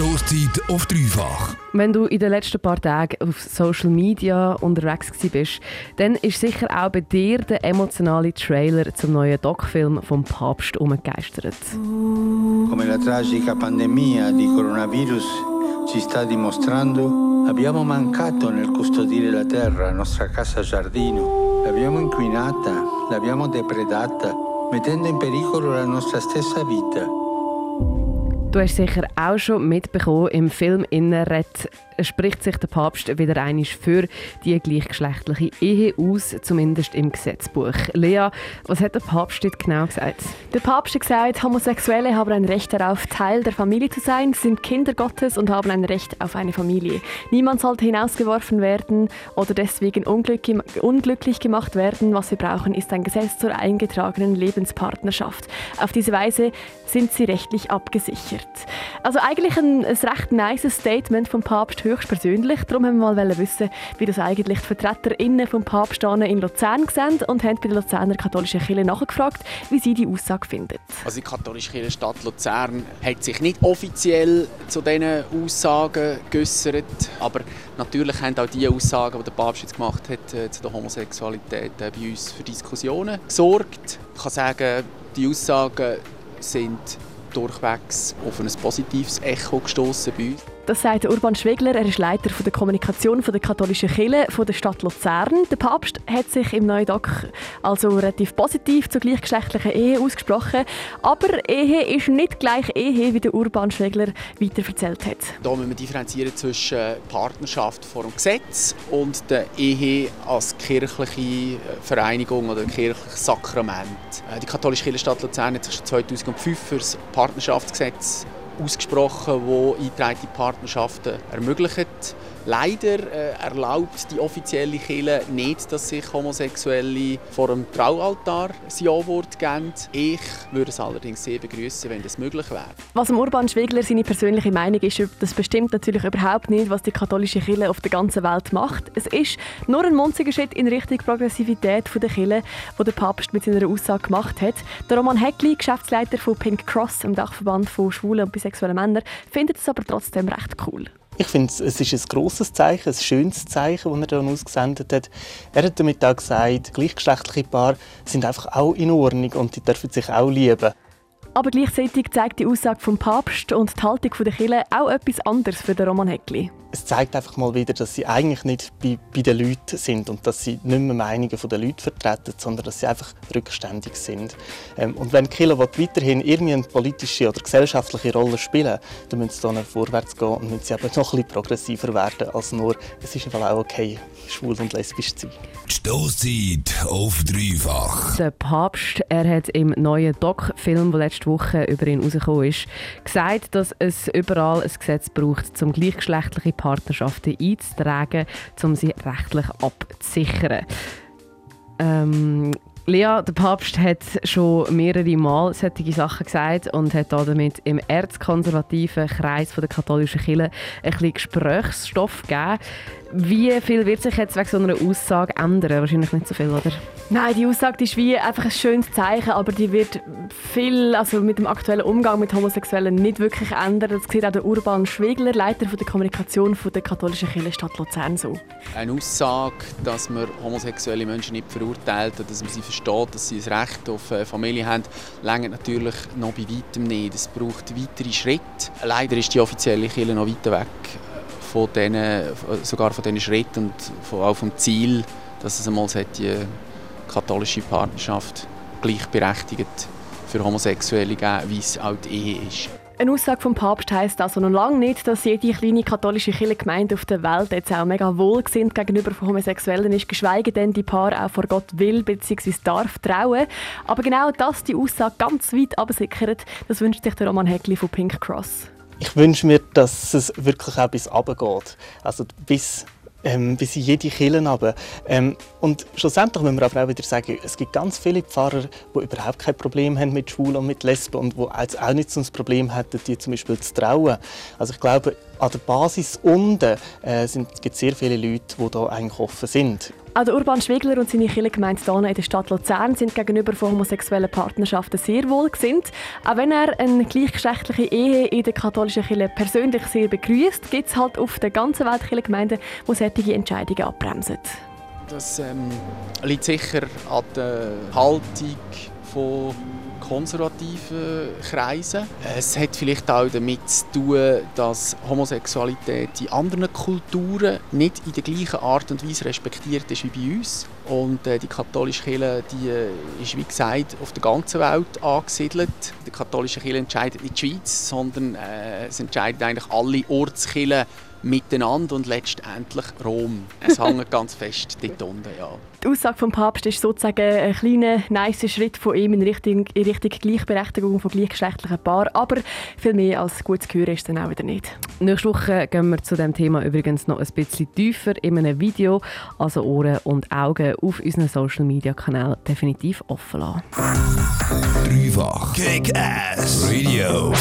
Stoßzeit auf dreifach. Wenn du in den letzten paar Tagen auf Social Media unterwegs bist, dann ist sicher auch bei dir der emotionale Trailer zum neuen Doc-Film vom Papst umgegeistert. Come la tragica pandemia di coronavirus ci sta dimostrando, abbiamo mancato nel custodire la terra, nostra casa giardino. L'abbiamo inquinata, l'abbiamo depredata, mettendo in pericolo la nostra stessa vita. Du hast sicher auch schon mitbekommen, im Film Innenret spricht sich der Papst wieder einmal für die gleichgeschlechtliche Ehe aus, zumindest im Gesetzbuch. Lea, was hat der Papst dort genau gesagt? Der Papst hat gesagt, Homosexuelle haben ein Recht darauf, Teil der Familie zu sein, sind Kinder Gottes und haben ein Recht auf eine Familie. Niemand sollte hinausgeworfen werden oder deswegen unglücklich gemacht werden. Was wir brauchen, ist ein Gesetz zur eingetragenen Lebenspartnerschaft. Auf diese Weise sind sie rechtlich abgesichert. Also eigentlich ein, ein recht nice Statement vom Papst höchstpersönlich. Darum haben wir mal wissen, wie das eigentlich die VertreterInnen vom Papst in Luzern sehen und haben bei der Luzerner katholischen Kirche nachgefragt, wie sie die Aussage finden. Also die katholische Kirche Stadt Luzern hat sich nicht offiziell zu diesen Aussagen geäußert, aber natürlich haben auch die Aussagen, die der Papst jetzt gemacht hat äh, zu der Homosexualität, äh, bei uns für Diskussionen gesorgt. Ich kann sagen, die Aussagen sind durchwegs auf ein positives Echo gestoßen bei uns. Das sagt Urban Schwegler, er ist Leiter der Kommunikation der katholischen Kirche der Stadt Luzern. Der Papst hat sich im neuen Doc also relativ positiv zur gleichgeschlechtlichen Ehe ausgesprochen. Aber Ehe ist nicht gleich Ehe, wie der Urban Schwegler weiter erzählt hat. Hier müssen wir differenzieren zwischen Partnerschaft vor dem Gesetz und der Ehe als kirchliche Vereinigung oder kirchliches Sakrament. Äh, die katholische Kirche Stadt Luzern hat sich schon 2005 für das Partnerschaftsgesetz ausgesprochen, wo eingetragene Partnerschaften ermöglicht. Leider äh, erlaubt die offizielle Kirche nicht, dass sich Homosexuelle vor dem Traualtar ein Ja-Wort geben. Ich würde es allerdings sehr begrüßen, wenn das möglich wäre. Was Urban Schwegler seine persönliche Meinung ist, das bestimmt natürlich überhaupt nicht, was die katholische Kirche auf der ganzen Welt macht. Es ist nur ein munziger Schritt in Richtung Progressivität der Kirche, wo der Papst mit seiner Aussage gemacht hat. Der Roman Heckli, Geschäftsleiter von Pink Cross, dem Dachverband von schwulen und bisexuellen Männern, findet es aber trotzdem recht cool. Ich finde, es ist ein grosses Zeichen, ein schönes Zeichen, das er dann ausgesendet hat. Er hat damit auch gesagt, gleichgeschlechtliche Paare sind einfach auch in Ordnung und die dürfen sich auch lieben. Aber gleichzeitig zeigt die Aussage vom Papst und die Haltung der Kirche auch etwas anderes für den Roman Heckli es zeigt einfach mal wieder, dass sie eigentlich nicht bei, bei den Leuten sind und dass sie nicht mehr Meinungen der Leute vertreten, sondern dass sie einfach rückständig sind. Ähm, und wenn Killer weiterhin irgendeine politische oder gesellschaftliche Rolle spielen dann müssen sie dann vorwärts gehen und müssen sie aber noch ein bisschen progressiver werden als nur, es ist einfach auch okay, schwul und lesbisch zu sein. Stoßzeit auf dreifach. Der Papst, er hat im neuen Doc-Film, der letzte Woche über ihn rausgekommen ist, gesagt, dass es überall ein Gesetz braucht, zum gleichgeschlechtliche Partnerschaften einzutragen, um sie rechtlich abzusichern. Ähm, Lea, der Papst hat schon mehrere Mal solche Sachen gesagt und hat damit im erzkonservativen Kreis der katholischen Kirche ein bisschen Gesprächsstoff gegeben. Wie viel wird sich jetzt wegen so einer Aussage ändern? Wahrscheinlich nicht so viel, oder? Nein, die Aussage ist wie einfach ein schönes Zeichen, aber die wird viel, also mit dem aktuellen Umgang mit Homosexuellen nicht wirklich ändern. Das sieht auch der Urban Schwegler, Leiter der Kommunikation der katholischen Kirche Stadt Luzern so. Eine Aussage, dass man homosexuelle Menschen nicht verurteilt, dass man sie versteht, dass sie ein Recht auf äh, Familie haben, längert natürlich noch bei weitem nicht. Es braucht weitere Schritte. Leider ist die offizielle Kirche noch weiter weg von denen, sogar von diesen Schritten und auch vom Ziel, dass es einmal die katholische Partnerschaft gleichberechtigt für Homosexuelle geben, wie es auch die Ehe ist. Eine Aussage vom Papst heisst also noch lange nicht, dass jede kleine katholische Kirchengemeinde auf der Welt jetzt auch mega wohlgesinnt gegenüber von Homosexuellen ist, geschweige denn die Paar auch vor Gott will bzw. darf trauen. Aber genau das die Aussage ganz weit absickert, das wünscht sich der Roman Heckli von Pink Cross. Ich wünsche mir, dass es wirklich auch bis geht. Also bis ähm, bis in jede Kirche runter. Ähm, und schlussendlich müssen wir aber auch wieder sagen, es gibt ganz viele Pfarrer, die überhaupt kein Problem haben mit Schwulen und mit Lesben und die auch nicht so ein Problem hätten, die zum Beispiel zu trauen. Also ich glaube, an der Basis unten äh, gibt es sehr viele Leute, die da eigentlich offen sind. Auch der Urban Schwegler und seine Kirchengemeinde Dana in der Stadt Luzern sind gegenüber von homosexuellen Partnerschaften sehr wohl gesinnt. Auch wenn er eine gleichgeschlechtliche Ehe in der katholischen Kirche persönlich sehr begrüßt, gibt es halt auf der ganzen Welt Kirchengemeinden, die solche Entscheidungen abbremsen. Das ähm, liegt sicher an der Haltung von konservativen Kreisen. Es hat vielleicht auch damit zu tun, dass Homosexualität in anderen Kulturen nicht in der gleichen Art und Weise respektiert ist wie bei uns. Und äh, die katholische Kirche die, äh, ist, wie gesagt, auf der ganzen Welt angesiedelt. Die katholische Kirche entscheidet nicht die Schweiz, sondern äh, es entscheiden eigentlich alle Ortskirchen miteinander und letztendlich Rom. Es hängt ganz fest dort unten, ja. Die Aussage vom Papst ist sozusagen ein kleiner, nice Schritt von ihm in Richtung, in Richtung Gleichberechtigung von gleichgeschlechtlichen Paaren. Aber viel mehr als gut zu hören ist es dann auch wieder nicht. Nächste Woche gehen wir zu dem Thema übrigens noch ein bisschen tiefer in einem Video. Also Ohren und Augen auf unseren Social Media Kanälen definitiv offen lassen. Dreifach Kick-Ass Radio.